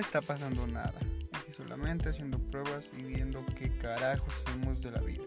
está pasando nada. Aquí solamente haciendo pruebas y viendo qué carajos hacemos de la vida.